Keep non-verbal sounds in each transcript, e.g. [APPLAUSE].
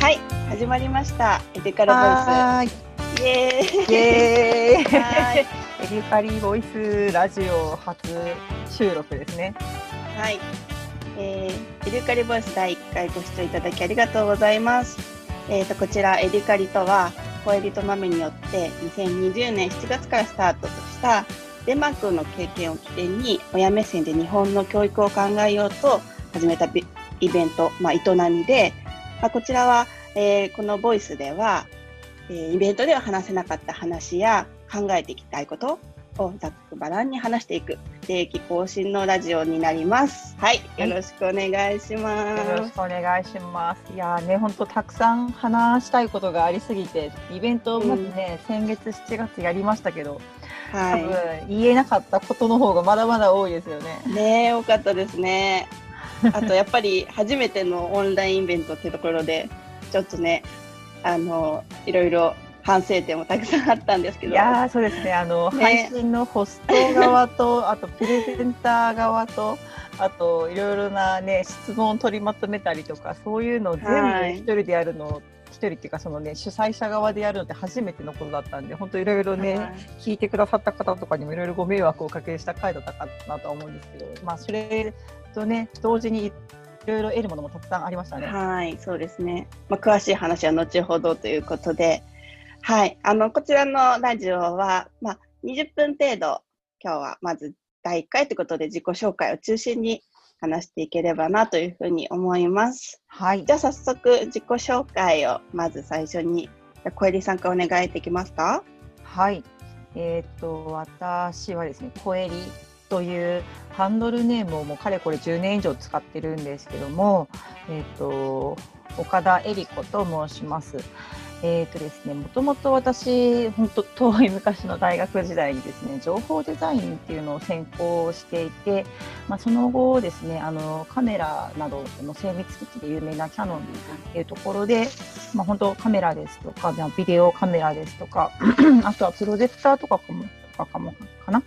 はい、始まりました。エデカラボイス。イエーイ。イエーイはい。エデカリボイスラジオ初収録ですね。はい。えー、エデカリボイス第1回ご視聴いただきありがとうございます。えっ、と、こちらエデカリとは、恋人豆によって2020年7月からスタートとしたデンマークの経験を起点に親目線で日本の教育を考えようと始めたビイベント、まあ、営みで、まあ、こちらは、えーこのボイスでは、えーイベントでは話せなかった話や考えていきたいことをざっくばらんに話していく不定期更新のラジオになります。はい、はいよろしくお願いしまよろしす。くお願いします。いやーね、本当たくさん話したいことがありすぎて、イベントをまずね、先月7月やりましたけど、多分は言えなかったことの方がまだまだ多いですよね。い、ねえ、多かったですね。あとやっぱり初めてのオンラインイベントってところで、ちょっとね、あのいろいろ反省点もたくさんあったんですけど。いやーそうですね。あの、ね。配信のホスト側とあとプレゼンター側とあといろいろなね質問を取りまとめたりとかそういうのを全部はい。一人でやるの一人っていうかそのね主催者側でやるのって初めてのことだったんで本当いろいろね、はい。聞いてくださった方とかにもいろいろご迷惑をおかけした回だったかなとは思うんですけどまあそれとね同時にいろいろ得るものもたくさんありましたね。はい、そうですね。まあ、詳しい話は後ほどということで、はい、あの、こちらのラジオは、まあ、20分程度、今日はまず第1回ということで自己紹介を中心に話していければなというふうに思います。はいじゃあ早速自己紹介をまず最初に、小襟さんからお願いできますかはい。えっ、と私はですね、コエリというハンドルネームをもうかれこれ10年以上使ってるんですけども、えっ、と岡田恵里子と申します。えっ、とですね、もともと私本当遠い昔の大学時代にですね、情報デザインっていうのを専攻していて、まあその後ですね、あのカメラなどの精密機器で有名なキャノンっていうところで、まあ、本当カメラですとか、ビデオカメラですとか、[CLEARS THROAT] あとはプロジェクターとかかかもかな、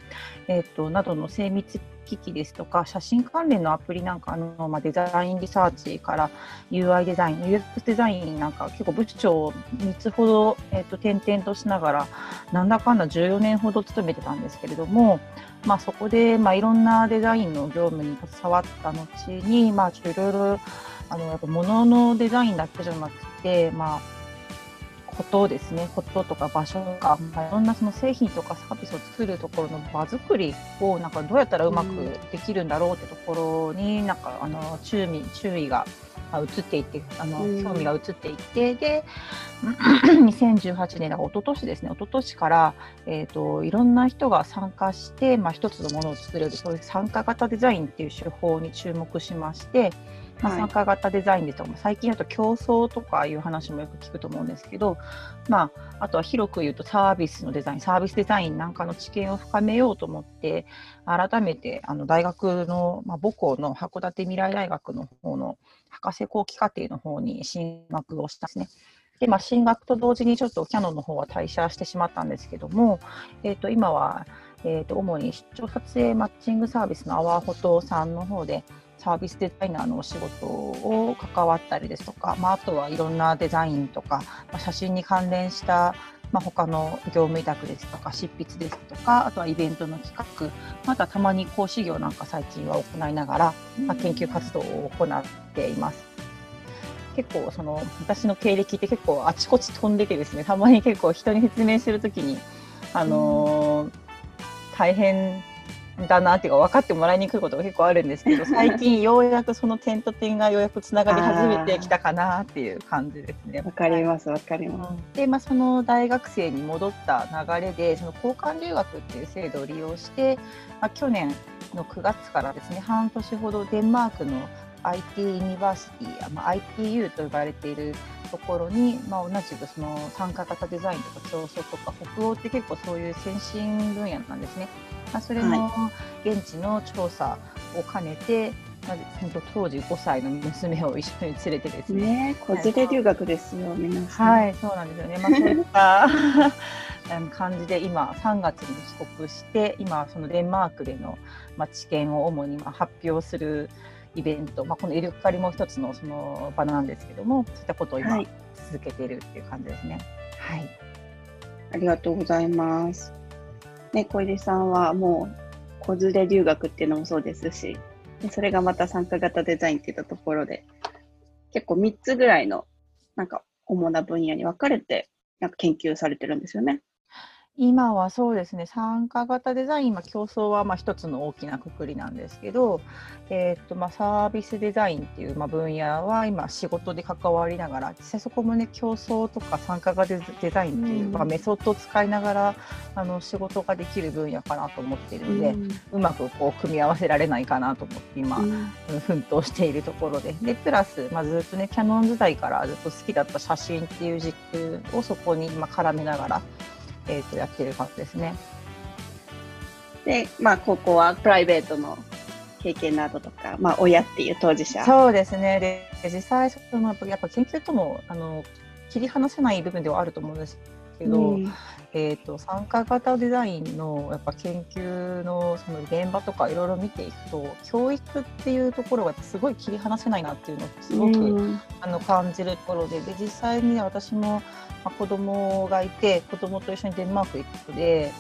えー、となどの精密機器ですとか、写真関連のアプリなんかの、まあ、デザインリサーチから UI デザイン、UX デザインなんか結構部長を3つほど、えー、と転々としながら、なんだかんだ14年ほど勤めてたんですけれども、まあ、そこで、まあ、いろんなデザインの業務に携わった後に、まあ、いろいろあのやっぱ物のデザインだけじゃなくて、まあ、ことですね、こととか場所とか、まあ、いろんなその製品とかサービスを作るところの場作りをなんかどうやったらうまくできるんだろうってところに、なんかあの注意注意があ移っていってあのうん。興味が移っていってで [CLEARS THROAT] 2018年だから一昨年ですね。一昨年から、えー、といろんな人が参加して、まあ、一つのものを作れるそういう参加型デザインっていう手法に注目しまして、まあ、参加型デザインでとか、最近だと競争とかいう話もよく聞くと思うんですけど、まあ、あとは広く言うとサービスのデザインサービスデザインなんかの知見を深めようと思って改めてあの大学の、まあ、母校の函館未来大学の方の博士後期課程の方に進学をしたんですね。で、まあ、進学と同時にちょっとキャノンの方は退社してしまったんですけども、えー、と今は、えー、と主に出張撮影マッチングサービスのアワーフォトさんの方でサービスデザイナーのお仕事を関わったりですとか、まあ、あとはいろんなデザインとか、まあ、写真に関連した、まあ、他の業務委託ですとか執筆ですとかあとはイベントの企画またたまに講師業なんか最近は行いながら、まあ、研究活動を行っています。結構その私の経歴って結構あちこち飛んでてですねたまに結構人に説明するときに、あのー大変だなっていうか分かってもらいにくいことが結構あるんですけど [LAUGHS] 最近ようやくその点と点がようやくつながり始めてきたかなっていう感じですね。わかります、わかります。で、まあ、その大学生に戻った流れでその交換留学っていう制度を利用して、まあ、去年の9月からですね半年ほどデンマークの IT University、まあ、ITU と呼ばれているところに、まあ、同じくその参加型デザインとか共創とか北欧って結構そういう先進分野なんですね。まあ、それの現地の調査を兼ねて、まあ、本当当時5歳の娘を一緒に連れてですねね、子連れ留学ですよ、皆さん。はい、そうなんですよね。まあ、そういった [LAUGHS] 感じで今3月に帰国して今そのデンマークでの、まあ、知見を主にまあ発表するイベント、まあ、このイルカリも一つのその場なんですけどもそういったことを今続けているっていう感じですね。はい、ありがとうございます。ね、小出さんはもう子連れ留学っていうのもそうですし、でそれがまた参加型デザインっていったところで、結構3つぐらいのなんか主な分野に分かれてなんか研究されてるんですよね。今はそうですね、参加型デザイン、ま競争はま一つの大きなくくりなんですけど、えーとまあ、サービスデザインっていうま分野は今仕事で関わりながら、実際そこもね、競争とか参加型デザインっていう、うん、まあ、メソッドを使いながらあの仕事ができる分野かなと思っているので、うまくこう組み合わせられないかなと思って今、うん、奮闘しているところで、でプラス、まあ、ずっとね、キャノン時代からずっと好きだった写真っていう軸をそこに今絡めながら、えー、とやってる感じですね。で、まあ、高校はプライベートの経験などとか、まあ、親っていう当事者。そうですね。で、実際、そのやっぱ研究とも、あの、切り離せない部分ではあると思うんですけど、うん、えーと、参加型デザインのやっぱ研究のその現場とかいろいろ見ていくと教育っていうところがすごい切り離せないなっていうのをすごく、うん、あの感じるところでで実際に、ね、私も、まあ、子供がいて子供と一緒にデンマーク行くので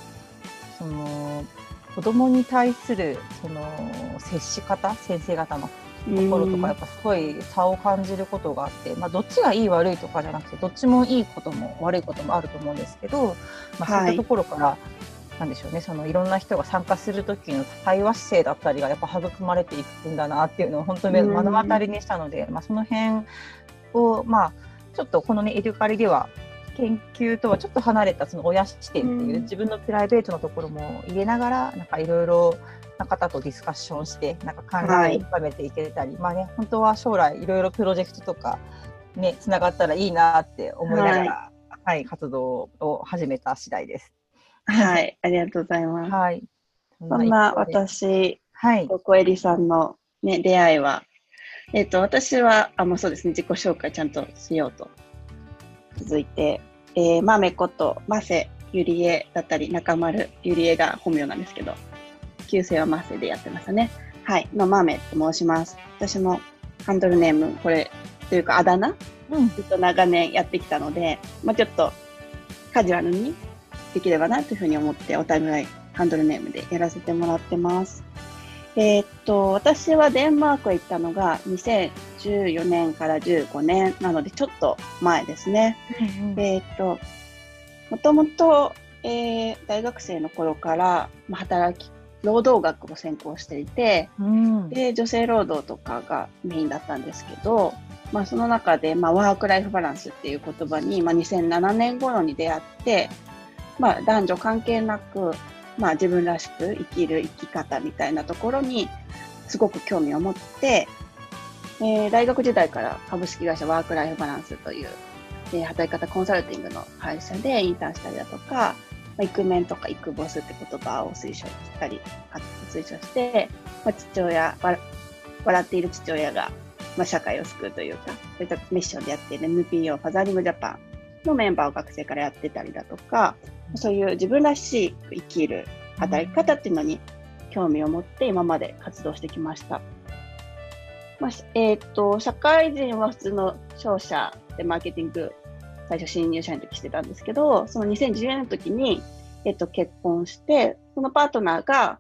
その子供に対するその接し方先生方のところとかやっぱすごい差を感じることがあって、まあ、どっちがいい悪いとかじゃなくてどっちもいいことも悪いこともあると思うんですけど、まあ、そういったところから、はい、なんでしょうねそのいろんな人が参加する時の対話姿勢だったりがやっぱ育まれていくんだなっていうのを本当に目の当たりにしたので、まあ、その辺をまあちょっとこのねエデュカリでは研究とはちょっと離れたその親視点っていう自分のプライベートのところも入れながらなんかいろいろな方とディスカッションしてなんか考えを深めていけたり、はい、まあね本当は将来いろいろプロジェクトとかねつながったらいいなって思いながら、はい、はい、活動を始めた次第です。はい、ありがとうございます。はい、そんな私、はい、コエリさんのね出会いは、えっ、ー、と私はあもうそうですね自己紹介ちゃんとしようと続いて、えー、マメことマセゆりえだったり中丸ゆりえが本名なんですけど旧姓はマセでやってましたね。はい。のマメって申します。私もハンドルネーム、これ、というかあだ名、うん、ずっと長年やってきたので、まあ、ちょっとカジュアルにできればなというふうに思って、お互いハンドルネームでやらせてもらってます。えー、っと、私はデンマークへ行ったのが2014年から15年なので、ちょっと前ですね。うんうん、えー、っと、もともと、えー、大学生の頃から、まあ、働き労働学を専攻していて、うん、で女性労働とかがメインだったんですけど、まあ、その中で、まあ、ワーク・ライフ・バランスっていう言葉に、まあ、2007年頃に出会って、まあ、男女関係なく、まあ、自分らしく生きる生き方みたいなところにすごく興味を持って、えー、大学時代から株式会社ワーク・ライフ・バランスという、えー、働き方コンサルティングの会社でインターンしたりだとか、まあ、イクメンとかイクボスって言葉を推奨したり、推奨して、まあ、父親、笑っている父親が、まあ、社会を救うというか、そういったミッションでやっている NPO ファザーリングジャパンのメンバーを学生からやってたりだとか、そういう自分らしい生きる働き方っていうのに興味を持って今まで活動してきました。まあ、えっ、と、社会人は普通の商社でマーケティング最初新入社員の時してたんですけど、その2010年の時に、えっと、結婚して、そのパートナーが、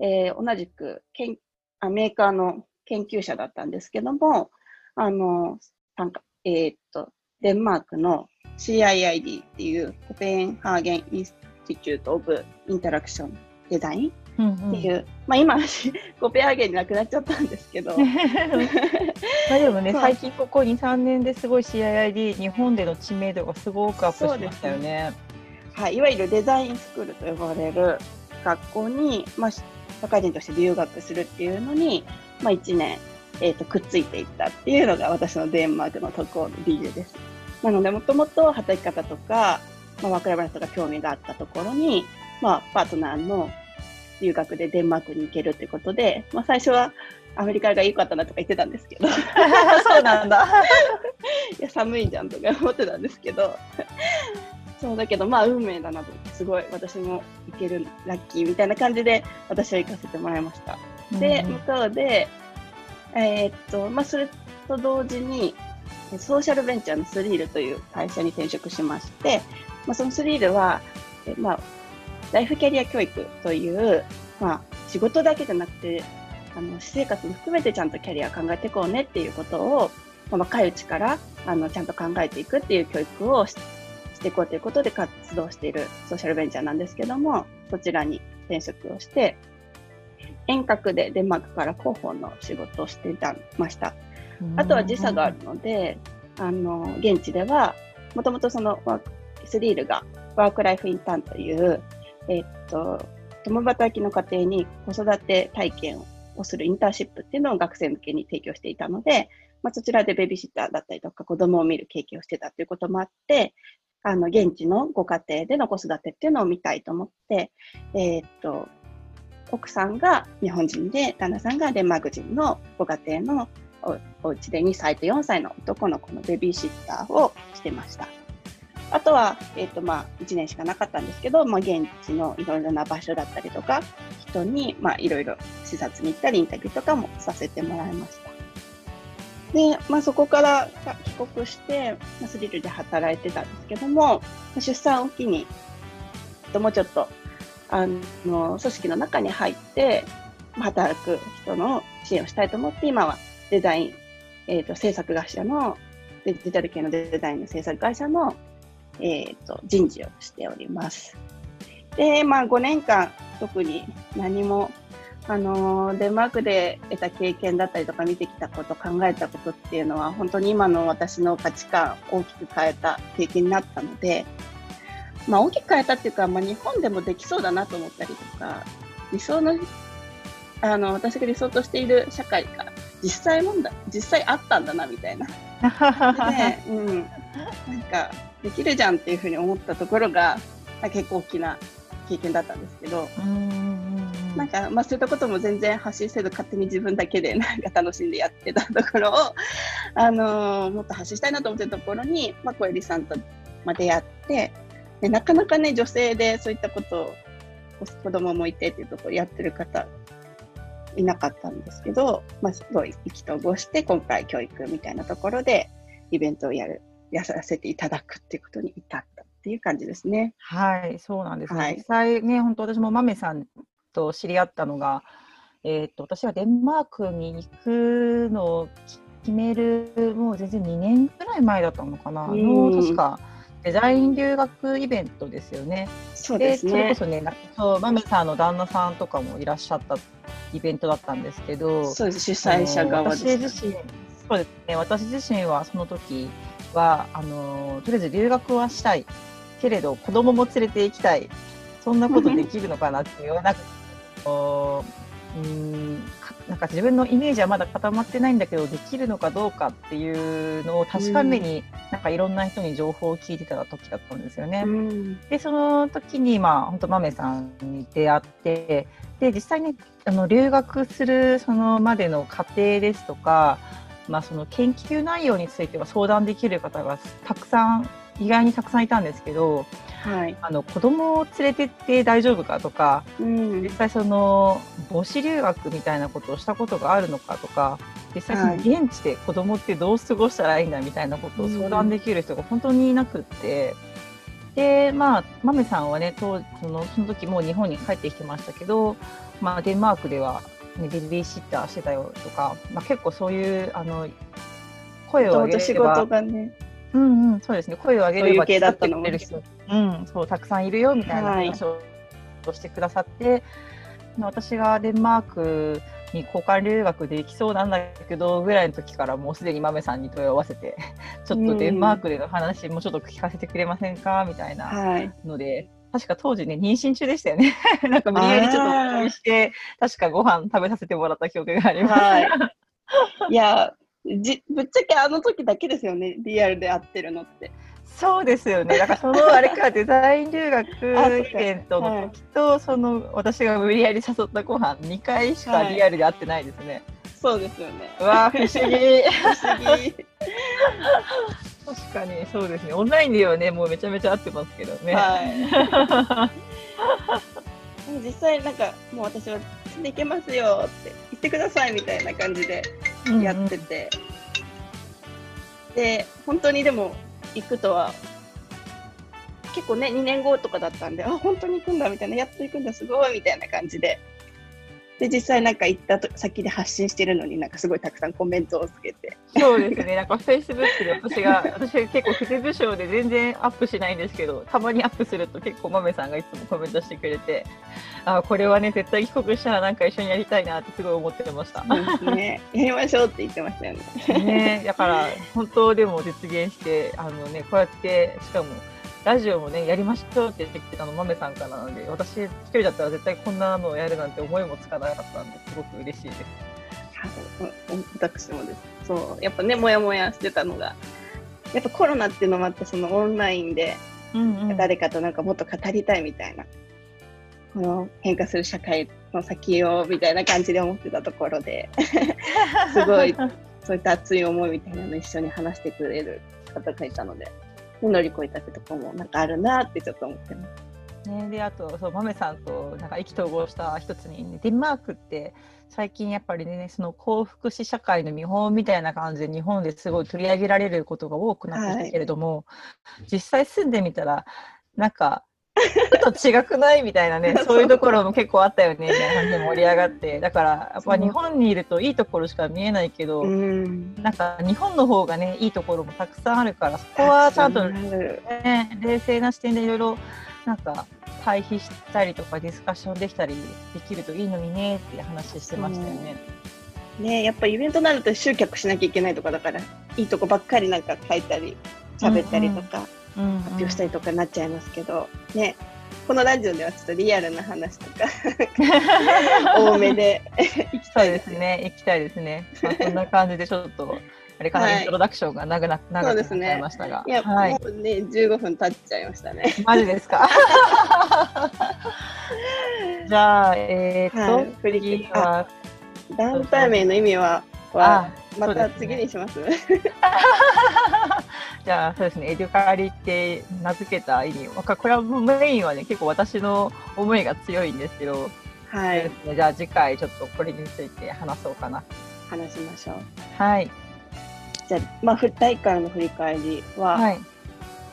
えー、同じくけんあメーカーの研究者だったんですけども、あの、なんか、えー、っと、デンマークの CIID っていう Copenhagen Institute of Interactionデザインっていう、うんうん、まあ今、[LAUGHS] コペンハーゲンになくなっちゃったんですけど。[LAUGHS] まあでもね、最近ここ2、3年ですごい CIID、日本での知名度がすごくアップしましたよね。はい、いわゆるデザインスクールと呼ばれる学校に、まあ、社会人として留学するっていうのに、まあ、1年、えーと、くっついていったっていうのが私のデンマークの渡航の理由です。なので、もともと働き方とか、まあ、若い話とか興味があったところに、まあ、パートナーの留学でデンマークに行けるってことで、まあ、最初はアメリカが良かったなとか言ってたんですけど。[LAUGHS] そうなんだ。[LAUGHS] いや寒いじゃんとか思ってたんですけど。そうだけどまあ運命だなと。すごい私も行けるラッキーみたいな感じで私は行かせてもらいました。で、向こうでえーっと、まあ、それと同時に、ソーシャルベンチャーのスリールという会社に転職しまして、まあ、そのスリールは、えまあ、ライフキャリア教育という、まあ、仕事だけじゃなくて、あの、私生活も含めてちゃんとキャリア考えていこうねっていうことを、まあ、若いうちから、あの、ちゃんと考えていくっていう教育をししていこうということで活動しているソーシャルベンチャーなんですけども、そちらに転職をして、遠隔でデンマークから広報の仕事をしていたました。あとは時差があるので、あの、現地では、もともとそのワーク、スリールがワークライフインターンという、えっと、共働きの家庭に子育て体験をするインターンシップっていうのを学生向けに提供していたので、まあ、そちらでベビーシッターだったりとか子供を見る経験をしてたということもあって、あの、現地のご家庭での子育てっていうのを見たいと思って、えっと、奥さんが日本人で、旦那さんがデンマーク人のご家庭のおお家で2歳と4歳の男の子のベビーシッターをしてました。あとは、えっ、と、まあ、1年しかなかったんですけど、まあ、現地のいろいろな場所だったりとか、人に、まあ、いろいろ視察に行ったり、インタビューとかもさせてもらいました。で、まあ、そこから帰国して、まあ、スリルで働いてたんですけども、出産を機に、もうちょっと、あの、組織の中に入って、働く人の支援をしたいと思って、今はデザイン、えっ、と、制作会社の、デジタル系のデザインの制作会社の、えっ、と、人事をしております。で、まあ、5年間、特に何も、あのデンマークで得た経験だったりとか見てきたこと、考えたことっていうのは、本当に今の私の価値観を大きく変えた経験になったので、まあ、大きく変えたっていうか、まあ、日本でもできそうだなと思ったりとか、理想の、あの、私が理想としている社会が実際問題、実際あったんだな、みたいな。[LAUGHS] で、うん。なんか、できるじゃんっていうふうに思ったところが、結構大きな経験だったんですけど、なんか、まあ、そういったことも全然発信せず、勝手に自分だけで [LAUGHS] なんか楽しんでやってたところを、あのーもっと発信したいなと思ってたところに、まあ、小エさんと、まあ、出会ってで、なかなかね、女性でそういったことを、子供もいてっていうところやってる方、いなかったんですけど、まあ、すごい意気投合して、今回教育みたいなところで、イベントをやる、やらせていただくっていうことに至ったっていう感じですね。はい、そうなんですね。はい実際ね、本当私も豆さんと知り合ったのが、えーっと私はデンマークに行くのを決めるもう全然2年ぐらい前だったのかな、うんの確かデザイン留学イベントですよね。そうですねそれこ。そね、なそう豆さんの旦那さんとかもいらっしゃったイベントだったんですけど、そうです、主催者側です、私自身、そうですね、私自身はその時はあのとりあえず留学はしたいけれど子供も連れて行きたい。そんなことできるのかなっていうなんかこうんかなんか自分のイメージはまだ固まってないんだけどできるのかどうかっていうのを確かめに、なんかいろんな人に情報を聞いてた時だったんですよね。うん。でその時にまあ本当豆さんに出会ってで実際にあの留学するそのまでの過程ですとか、まあ、その研究内容については相談できる方がたくさん意外にたくさんいたんですけどはい。あの子供を連れてって大丈夫かとかうん実際その母子留学みたいなことをしたことがあるのかとか実際そのはい現地で子供ってどう過ごしたらいいんだみたいなことを相談できる人が本当にいなくって。でまあ、豆さんはね当そのその時もう日本に帰ってきてましたけど、まあ、デンマークでは、ね、ベビーシッターしてたよとか、まあ、結構そういうあの声を上げれば事がね、うんうん、そうですね。声を上げればそういう系だってくれる人、うん、そうたくさんいるよみたいなはい話をしてくださって、私がデンマークに交換留学で行きそうなんだけどぐらいの時からもうすでに豆さんに問い合わせて、[LAUGHS] ちょっとデンマークでの話もちょっと聞かせてくれませんかみたいなはい。ので。確か当時ね、妊娠中でしたよね。[LAUGHS] なんか無理やりちょっとお願いして、確かご飯食べさせてもらった記憶があります。はい。[LAUGHS] いや、じぶっちゃけあの時だけですよね、リアルで会ってるのって。そうですよね。だからそのあれかデザイン留学 [LAUGHS] イベントの時と、その私が無理やり誘ったご飯2回しかリアルで会ってないですね。そうですよね。うわあ不思議。不思議。確かにそうですね。オンラインではねもうめちゃめちゃ会ってますけどね。はい。[LAUGHS] 実際なんかもう私は「で行けますよ」って言ってくださいみたいな感じでやってて、で本当にでも行くとは結構ね2年後とかだったんであ本当に行くんだみたいなやっと行くんだすごいみたいな感じでで実際なんか行った先で発信してるのになんかすごいたくさんコメントをつけてそうですねなんかフェイスブックで私が私が結構不手部署で全然アップしないんですけどたまにアップすると結構豆さんがいつもコメントしてくれてあこれはね絶対帰国したらなんか一緒にやりたいなってすごい思ってました。ね、やりましょうって言ってましたよね。ねだから本当でも実現してあのねこうやってしかもラジオもね、やりましょうって言ってきてたの、豆さんからなので、私一人だったら絶対こんなのをやるなんて思いもつかなかったんで、すごく嬉しいです。私もです。そう、やっぱね、もやもやしてたのが、やっぱコロナっていうのもあって、そのオンラインで、誰かとなんかもっと語りたいみたいな、この変化する社会の先をみたいな感じで思ってたところで、[LAUGHS] すごい、そういった熱い思いみたいなの一緒に話してくれる方がいたので、乗り越えたってとこもなんかあるなってちょっと思ってます。ね、であとそう豆さんとなんか意気投合した一つに、ね、デンマークって最近やっぱりねその幸福祉社会の見本みたいな感じで日本ですごい取り上げられることが多くなってきたけれども、はい、実際住んでみたらなんかちょっと違くない？みたいなね [LAUGHS] そう。いうところも結構あったよねみたいな感じで盛り上がって。だからやっぱ日本にいるといいところしか見えないけどなんか日本の方がねいいところもたくさんあるからそこはちゃんと、ね、冷静な視点でいろいろなんか対比したりとかディスカッションできたりできるといいのにねって話してましたよね。ねやっぱイベントになると集客しなきゃいけないとかだからいいとこばっかりなんか書いたり喋ったりとか。発表したりとかになっちゃいますけど、うんうん、ね。このラジオではちょっとリアルな話とか [LAUGHS] 多めで。行きたいですね。行きたいですね、まあ、そんな感じでちょっとあれかな、はい、イントロダクションが長くな長くなっちゃいましたが、ね、いや、はい、もうね15分経っちゃいましたね。マジですか？[LAUGHS] じゃあえー、っと、はい、次は。団体名の意味ははまた次にします？[LAUGHS] じゃあそうですね。エデュカリって名付けた意味。これはメインはね結構私の思いが強いんですけど、はい、じゃあ次回ちょっとこれについて話そうかな。話しましょう。はい。じゃあ、まあ、大会の振り返りは、はい、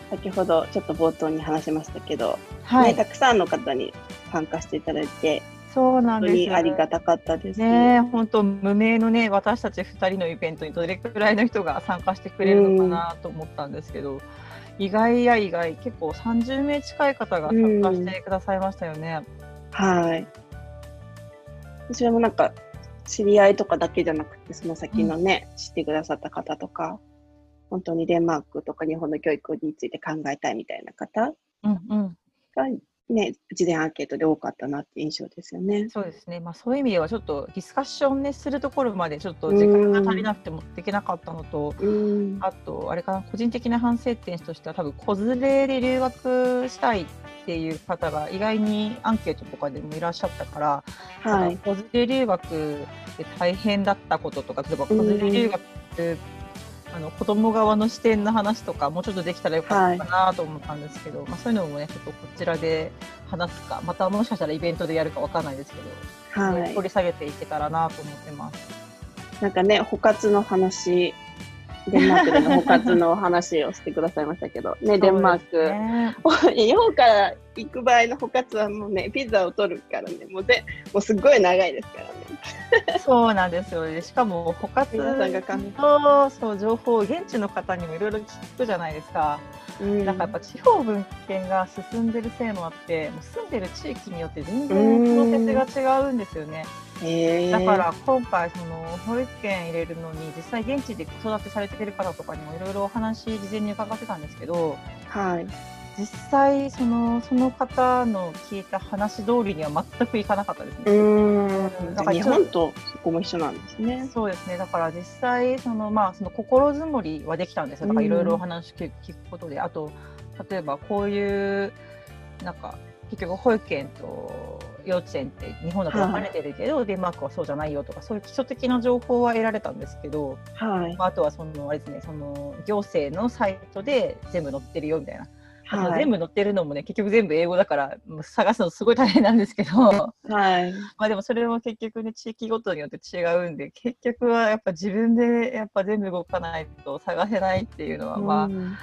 先ほどちょっと冒頭に話しましたけど、はい、ね、たくさんの方に参加していただいて、そうなんです。ありがたかったですね。本当無名のね私たち2人のイベントにどれくらいの人が参加してくれるのかなと思ったんですけど、うん、意外や意外結構30名近い方が参加してくださいましたよね。うん、はい。私もなんか知り合いとかだけじゃなくてその先のね、うん、知ってくださった方とか本当にデンマークとか日本の教育について考えたいみたいな方がね、事前アンケートで多かったなって印象ですよね。そうですね。まあそういう意味ではちょっとディスカッションねするところまでちょっと時間が足りなくて持っていけなかったのと、あとあれかな個人的な反省点としては多分子連れで留学したいっていう方が意外にアンケートとかでもいらっしゃったから、はい、子連れ留学で大変だったこととか例えば子連れ留学あの子供側の視点の話とかもうちょっとできたらよかったかなと思ったんですけど、はい、まあ、そういうのもねちょっとこちらで話すかまたもしかしたらイベントでやるかわかんないですけど、はい、掘り下げていけたらなと思ってます。なんかね補活の話デンマークでの補活の話をしてくださいましたけど、[LAUGHS] ね、デンマーク、ね、[LAUGHS] 日本から行く場合の補活はもうね、ピザを取るからね、もうでもうすごい長いですからね。[LAUGHS] そうなんですよね。しかも補活とそう情報を現地の方にもいろいろ聞くじゃないですか。うん、なんかやっぱ地方分権が進んでるせいもあって、もう住んでる地域によって全然プロセスが違うんですよね。だから今回その保育園入れるのに実際現地で子育てされてる方とかにもいろいろお話事前に伺ってたんですけど、はい、実際そのその方の聞いた話通りには全くいかなかったですね。うんだから日本とそこも一緒なんですね。そうですね。だから実際そのまあその心づもりはできたんですよ。だからいろいろお話聞くことで、あと例えばこういうなんか結局保育園と幼稚園って日本だと分かれてるけど、はい、デンマークはそうじゃないよとかそういう基礎的な情報は得られたんですけど、はいまあ、あとはそのあれですねその行政のサイトで全部載ってるよみたいなはい。全部載ってるのもね結局全部英語だからもう探すのすごい大変なんですけど。はい。[LAUGHS] まあでもそれも結局ね地域ごとによって違うんで結局はやっぱ自分でやっぱ全部動かないと探せないっていうのはまあ、うん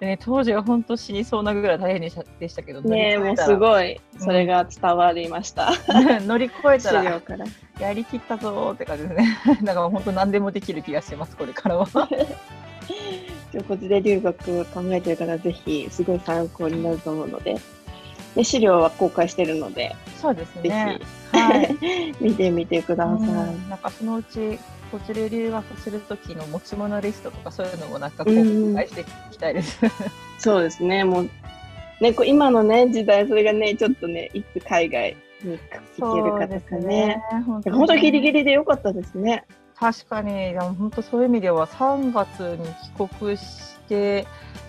ね、当時は本当死にそうなぐらい大変でしたでしたけどねえ、もうすいごい、それが伝わりました。[LAUGHS] 乗り越え資たら。やりきったぞーって感じですね。[LAUGHS] だから本当何でもできる気がしますこれからはこちら留学を考えてる方、ぜひ、すごい参考になると思うので、で資料は公開してるので、そうですぜねひ、はい [LAUGHS] 見てみてください。うんなんかそのうちこちら留学する時の持ち物リストとかそういうのもなんか公開していきたいです。[LAUGHS] そうですね、もう、ね、こう今のね、時代、それがね、ちょっとね、いつ海外に行けるかとかね。。本でも本当ギリギリ。リでよかったですね。確かに、でも本当そういう意味では3月に帰国して、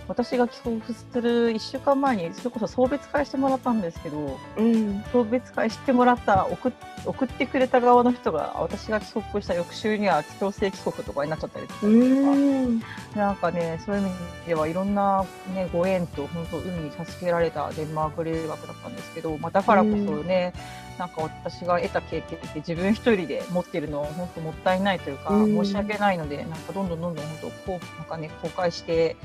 私が帰国する1週間前にそれこそ送別会してもらったんですけど、うん。送別会してもらった送っ送ってくれた側の人が私が帰国した翌週には強制帰国とかになっちゃったりとか。うん。なんかね、そういう意味ではいろんな、ね、ご縁と本当海に助けられたデンマーク留学だったんですけど、まあ、だからこそね、なんか私が得た経験って自分一人で持ってるの本当もったいないというか、うん申し訳ないのでなんかどんどんどんどん本当こうなんかね公開して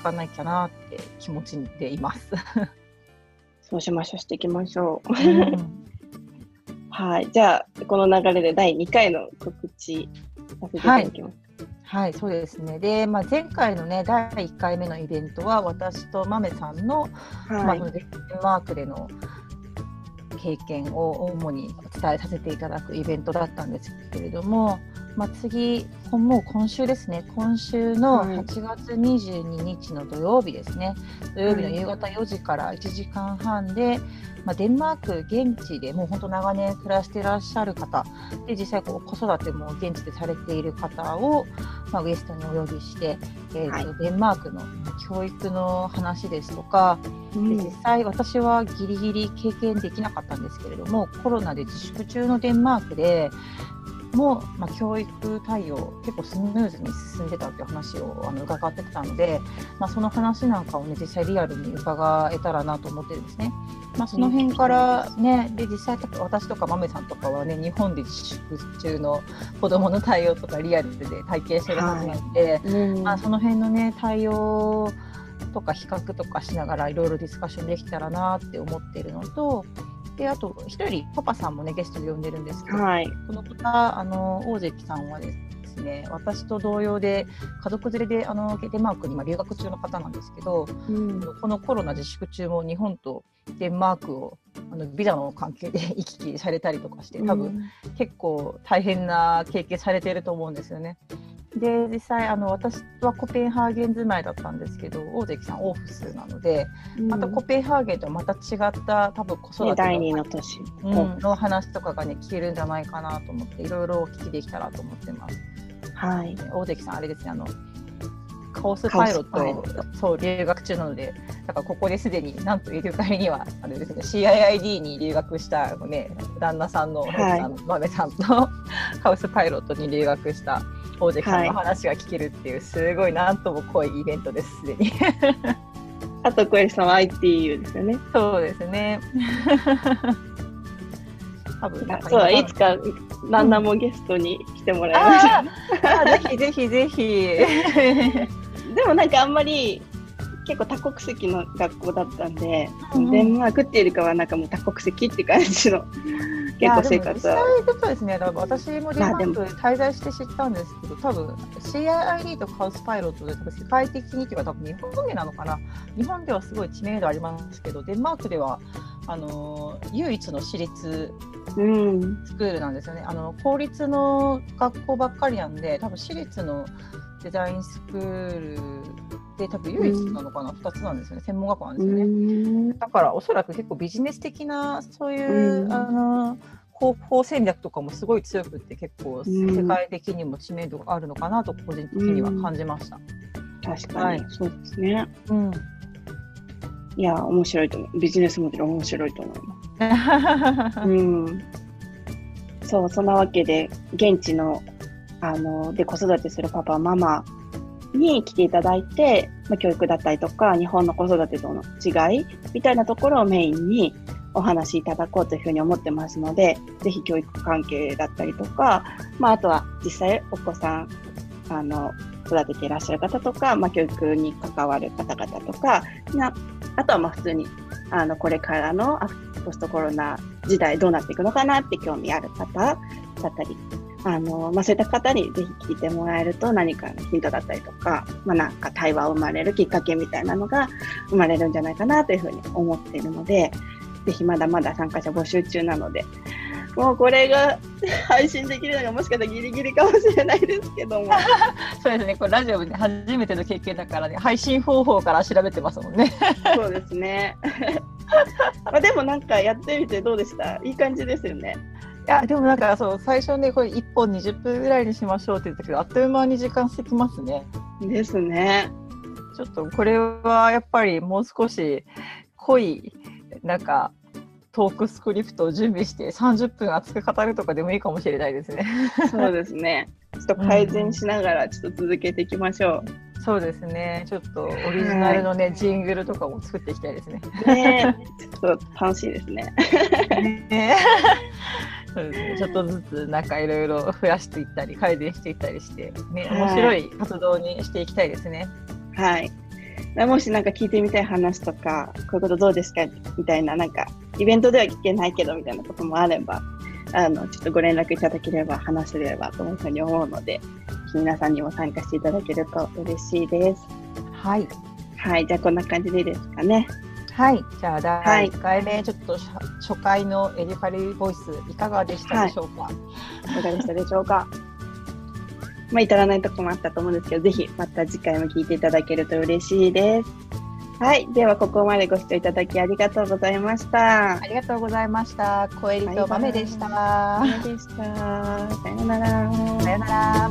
いかなきゃなって気持ちでいます。[LAUGHS] そうしましょう、していきましょう。う [LAUGHS] んはい。じゃあ、この流れで第2回の告知させていただきます。はい、そうですね。で、まあ、前回のね、第1回目のイベントは、私と豆さんの、まあ、はいそのデンマークでの経験を主にお伝えさせていただくイベントだったんですけれども、まあ、次、もう今週ですね、今週のはい。8月22日の土曜日ですね、土曜日の夕方4時から1時間半で、まあ、デンマーク現地でもう本当長年暮らしていらっしゃる方。で実際こう子育ても現地でされている方を、まあ、ゲストにお呼びして、えーとはデンマークの教育の話ですとか、うん。で実際私はギリギリ経験できなかったんですけれどもコロナで自粛中のデンマークでも、まあ、教育対応結構スムーズに進んでたっていう話をあの伺ってたので、まあ、その話なんかをね実際リアルに伺えたらなと思ってるんですね。まあ、その辺からね、で実際私とか豆さんとかはね日本で自粛中の子どもの対応とかリアルで体験してるはずなので、うんまあ、その辺のね対応とか比較とかしながらいろいろディスカッションできたらなって思っているのとであと一人パパさんもねゲストで呼んでるんですけど、はい。この方あの大関さんはですね私と同様で家族連れであのデンマークに今留学中の方なんですけどうんこのコロナ自粛中も日本とデンマークをあのビザの関係で [LAUGHS] 行き来されたりとかして多分、結構大変な経験されていると思うんですよね。で実際あの私はコペンハーゲン住まいだったんですけど大関さんオーフスなのでうんまたコペンハーゲンとはまた違った多分子育てね、の,、第二の都市。うん、の話とかがね聞けるんじゃないかなと思っていろいろお聞きできたらと思ってます。はい。大関さんあれですねあのカオスパイロットそう留学中なのでだからここですでになんとエルカリにはあれですね CIID に留学したあのね旦那さんの,、はいさんとカオスパイロットに留学した大関さんの話が聞けるっていう、すごいなんとも濃いイベントですすでに。あと小林さんは ITU ですよね。そうですね。[LAUGHS] 多分そうい。つか旦那もゲストに来てもらいましあーあーぜひぜひぜひ。た。[LAUGHS] でもなんかあんまり結構多国籍の学校だったんで、うんうんデンマークっていうよりかはなんかもう多国籍って感じの結構生活は。いやでも実際そうですね。私もデンマーク滞在して知ったんですけど、多分 CIID とカウスパイロットで多分世界的にというか多分日本でなのかな。日本ではすごい知名度ありますけど、デンマークではあのー唯一の私立うん。スクールなんですよね。あの公立の学校ばっかりなんで、多分私立のデザインスクールで多分唯一なのかな、二つなんですよね。専門学校なんですよね。うんだからおそらく結構ビジネス的なそういう、うんあの広報戦略とかもすごい強くって結構うん世界的にも知名度があるのかなと個人的には感じました。確かに、はいそうですね。うん、いや、面白いと思う。ビジネスモデル面白いと思います。[LAUGHS] うん。そう、そんなわけで、現地の、あの、で子育てするパパ、ママに来ていただいて、まあ、教育だったりとか、日本の子育てとの違いみたいなところをメインにお話しいただこうというふうに思ってますので、ぜひ教育関係だったりとか、まあ、あとは実際お子さん、あの、育てていらっしゃる方とか、まあ、教育に関わる方々とか、なあとはまあ普通に、あの、これからのポストコロナ時代どうなっていくのかなって興味ある方だったり、あの、まあ、そういった方にぜひ聞いてもらえると何かのヒントだったりとか、まあ、なんか対話を生まれるきっかけみたいなのが生まれるんじゃないかなというふうに思っているので、ぜひまだまだ参加者募集中なので、もうこれが [LAUGHS] 配信できるのがもしかしたらギリギリかもしれないですけども。[LAUGHS] そうですね、これラジオで初めての経験だからね、配信方法から調べてますもんね。[LAUGHS] そうですね。まあでもなんかやってみてどうでした？いい感じですよね。いやでもなんかそう最初ねこれ1本20分ぐらいにしましょうって言ったけどあっという間に時間過ぎますね。ですね。ちょっとこれはやっぱりもう少し濃いなんかトークスクリプトを準備して30分熱く語るとかでもいいかもしれないですね。そうですね。ちょっと改善しながらちょっと続けていきましょう。うん、そうですね。ちょっとオリジナルのね、ジングルとかも作っていきたいですね。ねちょっと楽しいですね。[LAUGHS] ねそうですね、ちょっとずつなんかいろいろ増やしていったり改善していったりしてね面白い活動にしていきたいですね。はい。もしなんか聞いてみたい話とかこういうことどうですかみたいななんかイベントでは聞けないけどみたいなこともあればあのちょっとご連絡いただければ話せればというふうに思うので皆さんにも参加していただけると嬉しいです。はい。はい、じゃあこんな感じでいいですかね。はい、じゃあ第1回目、はい、ちょっと初回のエディファリーボイスいかがでしたでしょうか？はい、いかがでしたでしょうか？[LAUGHS] まあ至らないところもあったと思うんですけど、ぜひまた次回も聞いていただけると嬉しいです。はい、ではここまでご視聴いただきありがとうございました。ありがとうございました。小エリと豆でした。豆でした。さようなら。さようなら。